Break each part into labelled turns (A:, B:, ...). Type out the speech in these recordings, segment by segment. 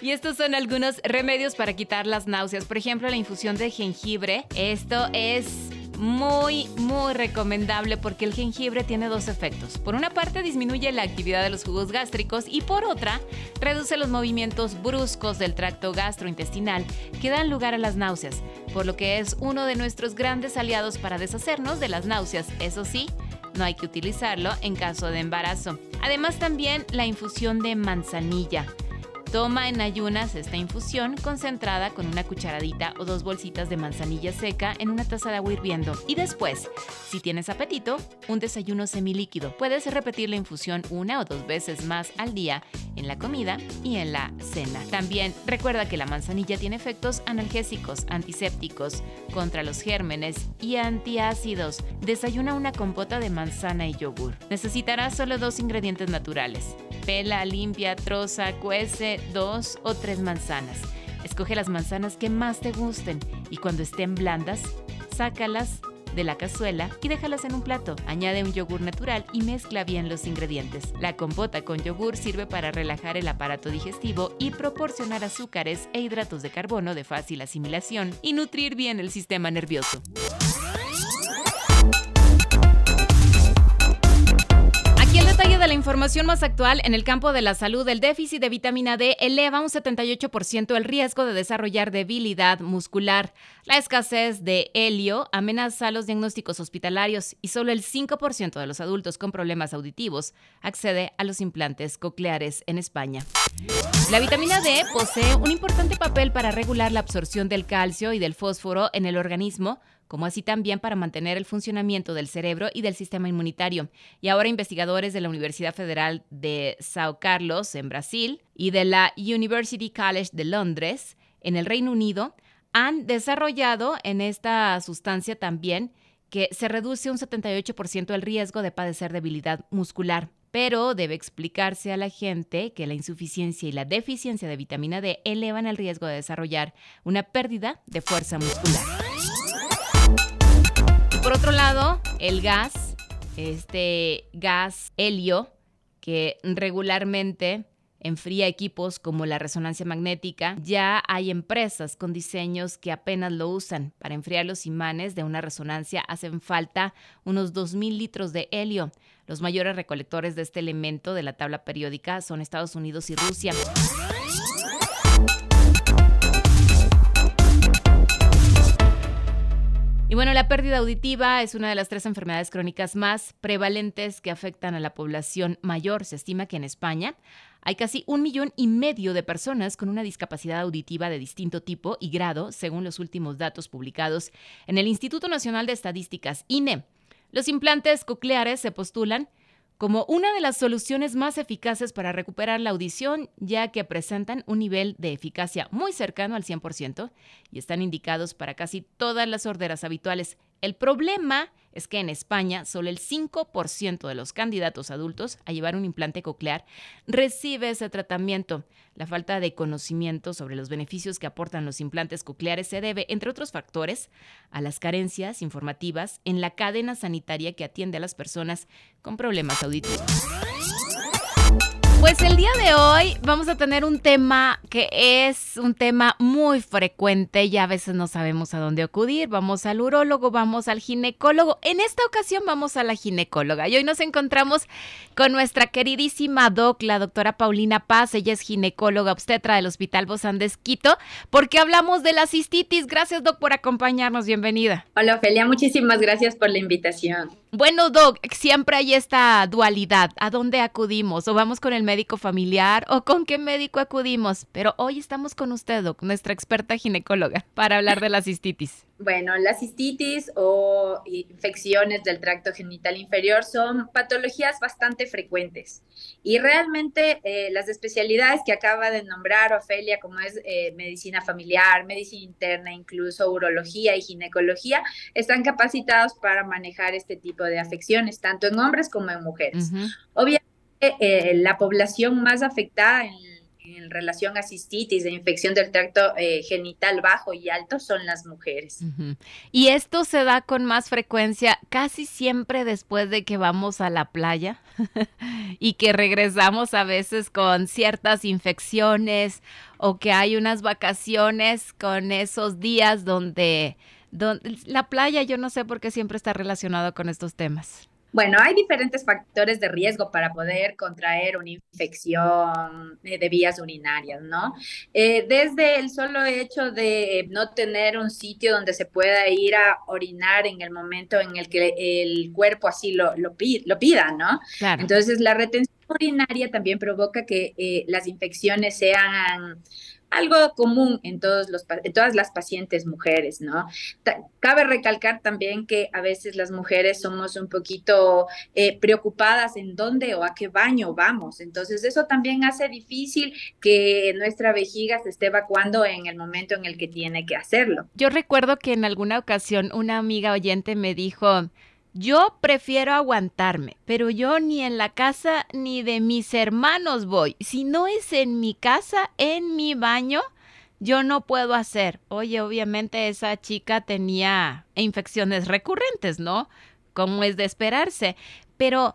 A: Y estos son algunos remedios para quitar las náuseas. Por ejemplo, la infusión de jengibre. Esto es muy, muy recomendable porque el jengibre tiene dos efectos. Por una parte, disminuye la actividad de los jugos gástricos y por otra, reduce los movimientos bruscos del tracto gastrointestinal que dan lugar a las náuseas, por lo que es uno de nuestros grandes aliados para deshacernos de las náuseas. Eso sí, no hay que utilizarlo en caso de embarazo. Además, también la infusión de manzanilla. Toma en ayunas esta infusión concentrada con una cucharadita o dos bolsitas de manzanilla seca en una taza de agua hirviendo. Y después, si tienes apetito, un desayuno semilíquido. Puedes repetir la infusión una o dos veces más al día en la comida y en la cena. También recuerda que la manzanilla tiene efectos analgésicos, antisépticos, contra los gérmenes y antiácidos. Desayuna una compota de manzana y yogur. Necesitarás solo dos ingredientes naturales. Pela, limpia, troza, cuece dos o tres manzanas. Escoge las manzanas que más te gusten y cuando estén blandas, sácalas de la cazuela y déjalas en un plato. Añade un yogur natural y mezcla bien los ingredientes. La compota con yogur sirve para relajar el aparato digestivo y proporcionar azúcares e hidratos de carbono de fácil asimilación y nutrir bien el sistema nervioso. Información más actual en el campo de la salud, el déficit de vitamina D eleva un 78% el riesgo de desarrollar debilidad muscular. La escasez de helio amenaza los diagnósticos hospitalarios y solo el 5% de los adultos con problemas auditivos accede a los implantes cocleares en España. La vitamina D posee un importante papel para regular la absorción del calcio y del fósforo en el organismo, como así también para mantener el funcionamiento del cerebro y del sistema inmunitario. Y ahora investigadores de la Universidad Federal de Sao Carlos, en Brasil, y de la University College de Londres, en el Reino Unido, han desarrollado en esta sustancia también que se reduce un 78% el riesgo de padecer debilidad muscular. Pero debe explicarse a la gente que la insuficiencia y la deficiencia de vitamina D elevan el riesgo de desarrollar una pérdida de fuerza muscular. Por otro lado, el gas, este gas helio, que regularmente enfría equipos como la resonancia magnética, ya hay empresas con diseños que apenas lo usan. Para enfriar los imanes de una resonancia hacen falta unos 2.000 litros de helio. Los mayores recolectores de este elemento de la tabla periódica son Estados Unidos y Rusia. Bueno, la pérdida auditiva es una de las tres enfermedades crónicas más prevalentes que afectan a la población mayor. Se estima que en España hay casi un millón y medio de personas con una discapacidad auditiva de distinto tipo y grado, según los últimos datos publicados en el Instituto Nacional de Estadísticas, INE. Los implantes cocleares se postulan como una de las soluciones más eficaces para recuperar la audición, ya que presentan un nivel de eficacia muy cercano al 100% y están indicados para casi todas las sorderas habituales. El problema es que en España solo el 5% de los candidatos adultos a llevar un implante coclear recibe ese tratamiento. La falta de conocimiento sobre los beneficios que aportan los implantes cocleares se debe, entre otros factores, a las carencias informativas en la cadena sanitaria que atiende a las personas con problemas auditivos. Pues el día de hoy vamos a tener un tema que es un tema muy frecuente y a veces no sabemos a dónde acudir. Vamos al urólogo, vamos al ginecólogo. En esta ocasión vamos a la ginecóloga y hoy nos encontramos con nuestra queridísima doc, la doctora Paulina Paz. Ella es ginecóloga obstetra del Hospital Bozán de Esquito porque hablamos de la cistitis. Gracias doc por acompañarnos. Bienvenida.
B: Hola Ofelia, muchísimas gracias por la invitación.
A: Bueno, Doc, siempre hay esta dualidad. ¿A dónde acudimos? ¿O vamos con el médico familiar? ¿O con qué médico acudimos? Pero hoy estamos con usted, Doc, nuestra experta ginecóloga, para hablar de la cistitis.
B: Bueno, la cistitis o infecciones del tracto genital inferior son patologías bastante frecuentes y realmente eh, las especialidades que acaba de nombrar Ofelia, como es eh, medicina familiar, medicina interna, incluso urología y ginecología, están capacitados para manejar este tipo de afecciones, tanto en hombres como en mujeres. Obviamente, eh, la población más afectada en relación a cistitis, de infección del tracto eh, genital bajo y alto, son las mujeres.
A: Y esto se da con más frecuencia casi siempre después de que vamos a la playa y que regresamos a veces con ciertas infecciones o que hay unas vacaciones con esos días donde, donde la playa yo no sé por qué siempre está relacionado con estos temas.
B: Bueno, hay diferentes factores de riesgo para poder contraer una infección eh, de vías urinarias, ¿no? Eh, desde el solo hecho de no tener un sitio donde se pueda ir a orinar en el momento en el que el cuerpo así lo, lo, pida, ¿no? Entonces, la retención urinaria también provoca que eh, las infecciones sean algo común en, todos los, todas las pacientes mujeres, ¿no? cabe recalcar también que a veces las mujeres somos un poquito eh, preocupadas en dónde o a qué baño vamos, entonces eso también hace difícil que nuestra vejiga se esté evacuando en el momento en el que tiene que hacerlo.
A: Yo recuerdo que en alguna ocasión una amiga oyente me dijo, yo prefiero aguantarme, pero yo ni en la casa ni de mis hermanos voy. Si no es en mi casa, en mi baño, yo no puedo hacer. Oye, obviamente esa chica tenía infecciones recurrentes, ¿no? Como es de esperarse. Pero,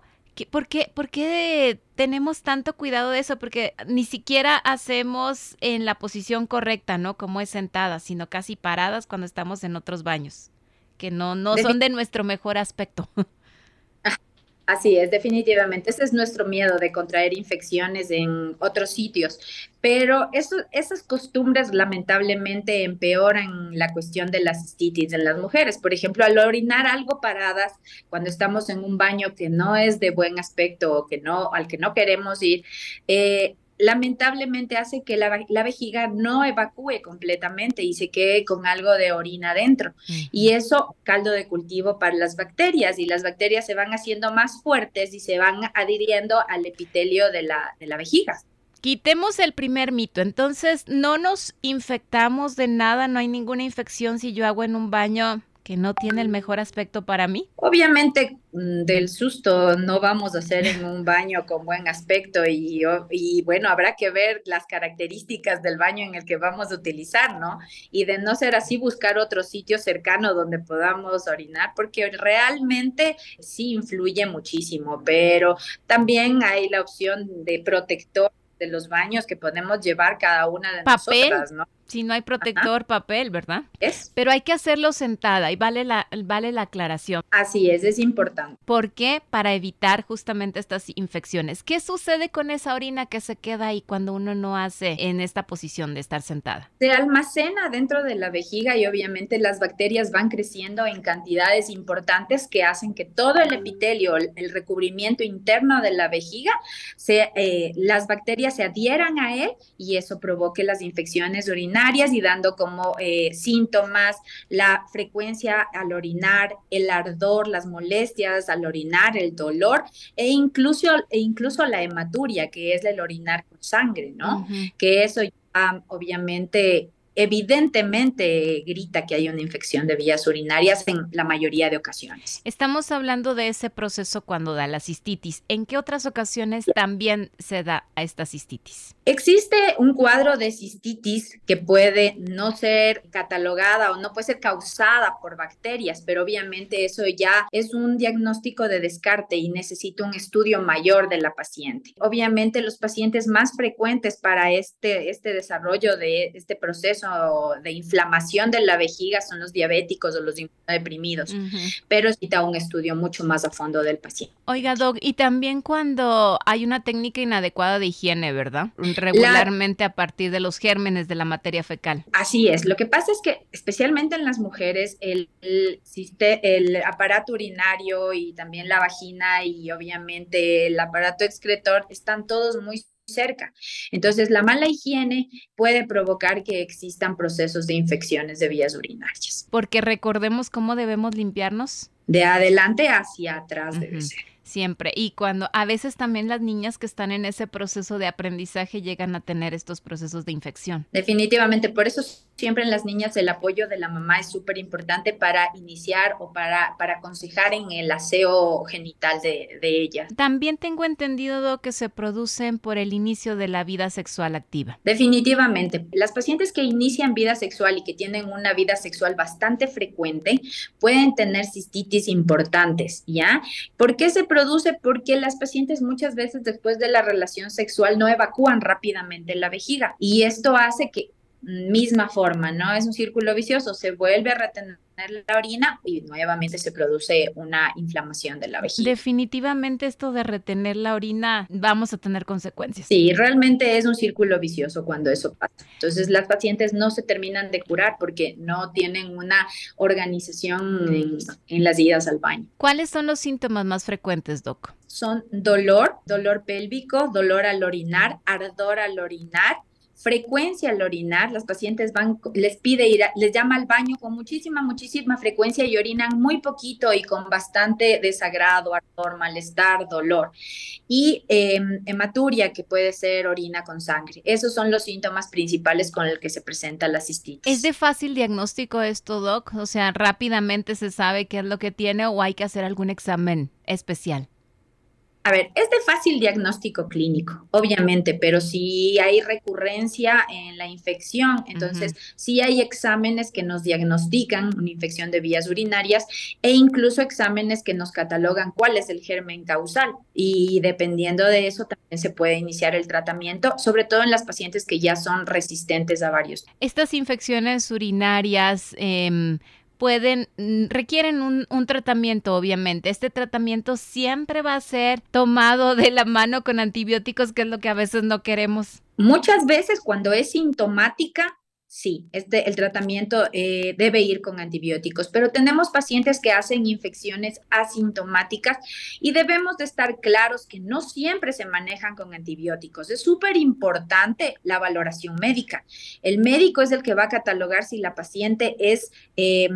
A: ¿por qué, ¿por qué tenemos tanto cuidado de eso? Porque ni siquiera hacemos en la posición correcta, ¿no? Como es sentada, sino casi paradas cuando estamos en otros baños que no, no son de nuestro mejor aspecto.
B: Así es, definitivamente. Ese es nuestro miedo de contraer infecciones en otros sitios. Pero eso, esas costumbres lamentablemente empeoran la cuestión de la cistitis en las mujeres. Por ejemplo, al orinar algo paradas cuando estamos en un baño que no es de buen aspecto o que no, al que no queremos ir, eh, lamentablemente hace que la, vejiga no evacúe completamente y se quede con algo de orina dentro. Y eso, caldo de cultivo para las bacterias, y las bacterias se van haciendo más fuertes y se van adhiriendo al epitelio de la, de la vejiga.
A: Quitemos el primer mito, entonces no nos infectamos de nada, no hay ninguna infección si yo hago en un baño que no tiene el mejor aspecto para mí?
B: Obviamente mm, del susto no vamos a hacer en un baño con buen aspecto y, y, bueno, habrá que ver las características del baño en el que vamos a utilizar, ¿no? Y de no ser así, buscar otro sitio cercano donde podamos orinar, porque realmente sí influye muchísimo, pero también hay la opción de protector de los baños que podemos llevar cada una de nosotras, ¿no?
A: Si no hay protector, papel, ¿verdad? Es. Pero hay que hacerlo sentada y vale la, vale la aclaración.
B: Así es, es importante.
A: ¿Por qué? Para evitar justamente estas infecciones. ¿Qué sucede con esa orina que se queda ahí cuando uno no hace en esta posición de estar sentada?
B: Se almacena dentro de la vejiga y obviamente las bacterias van creciendo en cantidades importantes que hacen que todo el epitelio, el, recubrimiento interno de la vejiga, se, eh, las bacterias se adhieran a él y eso provoque las infecciones urinarias y dando como eh, síntomas la frecuencia al orinar, el ardor, las molestias al orinar, el dolor e incluso, e incluso la hematuria, que es el orinar con sangre, ¿no? Que eso ya obviamente evidentemente grita que hay una infección de vías urinarias en la mayoría de ocasiones.
A: Estamos hablando de ese proceso cuando da la cistitis. ¿En qué otras ocasiones también se da a esta cistitis?
B: Existe un cuadro de cistitis que puede no ser catalogada o no puede ser causada por bacterias, pero obviamente eso ya es un diagnóstico de descarte y necesita un estudio mayor de la paciente. Obviamente los pacientes más frecuentes para este, este desarrollo de este proceso de inflamación de la vejiga son los diabéticos o los deprimidos, pero necesita un estudio mucho más a fondo del paciente.
A: Oiga, Doc, y también cuando hay una técnica inadecuada de higiene, ¿verdad? Regularmente a partir de los gérmenes de la materia fecal.
B: Así es. Lo que pasa es que especialmente en las mujeres, el, el, el aparato urinario y también la vagina y obviamente el aparato excretor están todos muy cerca. Entonces, la mala higiene puede provocar que existan procesos de infecciones de vías urinarias.
A: Porque recordemos cómo debemos limpiarnos.
B: De adelante hacia atrás debe ser
A: siempre. Y cuando a veces también las niñas que están en ese proceso de aprendizaje llegan a tener estos procesos de infección.
B: Definitivamente, por eso siempre en las niñas el apoyo de la mamá es súper importante para iniciar o para, para aconsejar en el aseo genital de, de ellas.
A: También tengo entendido que se producen por el inicio de la vida sexual activa.
B: Definitivamente, las pacientes que inician vida sexual y que tienen una vida sexual bastante frecuente pueden tener cistitis importantes, ¿ya? ¿Por qué se produce porque las pacientes muchas veces después de la relación sexual no evacúan rápidamente la vejiga y esto hace que misma forma, ¿no? Es un círculo vicioso, se vuelve a retener la orina y nuevamente se produce una inflamación de la vejiga.
A: Definitivamente esto de retener la orina vamos a tener consecuencias.
B: Sí, realmente es un círculo vicioso cuando eso pasa. Entonces las pacientes no se terminan de curar porque no tienen una organización en, en las idas al baño.
A: ¿Cuáles son los síntomas más frecuentes, Doc?
B: Son dolor, dolor pélvico, dolor al orinar, ardor al orinar, frecuencia al orinar, las pacientes van, les pide ir, les llama al baño con muchísima, muchísima frecuencia y orinan muy poquito y con bastante desagrado, ardor, malestar, dolor. Y em, hematuria, que puede ser orina con sangre. Esos son los síntomas principales con los que se presenta la cistitis.
A: ¿Es de fácil diagnóstico esto, Doc? O sea, rápidamente se sabe qué es lo que tiene o hay que hacer algún examen especial.
B: A ver, es de fácil diagnóstico clínico, obviamente, pero si hay recurrencia en la infección, entonces sí hay exámenes que nos diagnostican una infección de vías urinarias e incluso exámenes que nos catalogan cuál es el germen causal. Y dependiendo de eso también se puede iniciar el tratamiento, sobre todo en las pacientes que ya son resistentes a varios.
A: Estas infecciones urinarias, eh, pueden, mm, requieren un, un, tratamiento, obviamente. Este tratamiento siempre va a ser tomado de la mano con antibióticos, que es lo que a veces no queremos.
B: Muchas veces cuando es sintomática, sí, este, el tratamiento eh, debe ir con antibióticos, pero tenemos pacientes que hacen infecciones asintomáticas y debemos de estar claros que no siempre se manejan con antibióticos. Es súper importante la valoración médica. El médico es el que va a catalogar si la paciente es eh,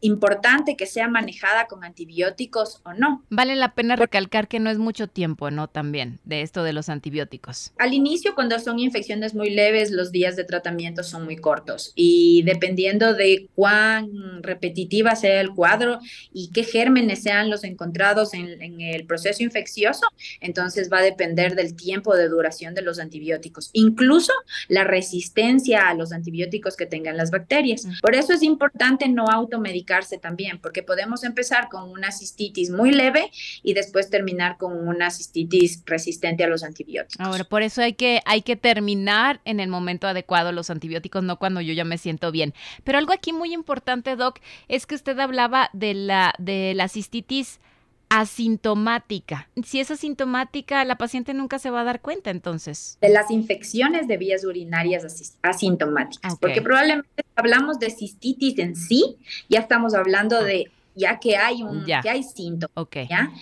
B: importante que sea manejada con antibióticos o no.
A: Vale la pena recalcar que no es mucho tiempo, ¿no? También de esto de los antibióticos.
B: Al inicio, cuando son infecciones muy leves, los días de tratamiento son muy cortos y dependiendo de cuán repetitiva sea el cuadro y qué gérmenes sean los encontrados en, el proceso infeccioso, entonces va a depender del tiempo de duración de los antibióticos, incluso la resistencia a los antibióticos que tengan las bacterias. Por eso es importante no automedicarse también, porque podemos empezar con una cistitis muy leve y después terminar con una cistitis resistente a los antibióticos.
A: Ahora, por eso hay que, hay que terminar en el momento adecuado los antibióticos, no cuando yo ya me siento bien. Pero algo aquí muy importante, Doc, es que usted hablaba de la, de la cistitis asintomática. Si es asintomática, la paciente nunca se va a dar cuenta entonces.
B: De las infecciones de vías urinarias asintomáticas, porque probablemente hablamos de cistitis en sí, ya estamos hablando de ya que hay un ya. que hay síntomas,
A: okay.
B: ¿ya?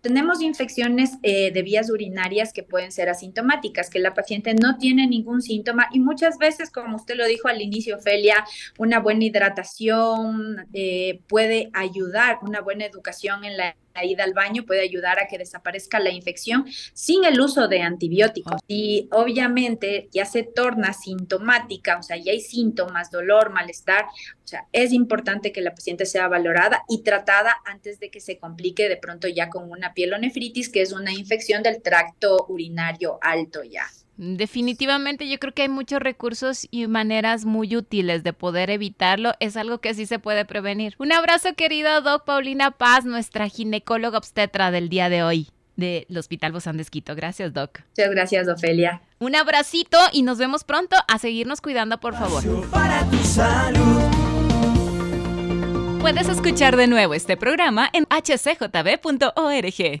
B: Tenemos infecciones eh, de vías urinarias que pueden ser asintomáticas, que la paciente no tiene ningún síntoma y muchas veces, como usted lo dijo al inicio, Felia, una buena hidratación eh, puede ayudar, una buena educación en la la ida al baño puede ayudar a que desaparezca la infección sin el uso de antibióticos. Y obviamente ya se torna sintomática, o sea, ya hay síntomas, dolor, malestar, o sea, es importante que la paciente sea valorada y tratada antes de que se complique de pronto ya con una pielonefritis, que es una infección del tracto urinario alto ya.
A: Definitivamente yo creo que hay muchos recursos y maneras muy útiles de poder evitarlo. Es algo que sí se puede prevenir. Un abrazo querido Doc Paulina Paz, nuestra ginecóloga obstetra del día de hoy del Hospital Bozán de Esquito. Gracias, Doc.
B: Muchas gracias, Ofelia.
A: Un abracito y nos vemos pronto. A seguirnos cuidando, por favor.
C: Para tu salud.
A: Puedes escuchar de nuevo este programa en hcjb.org.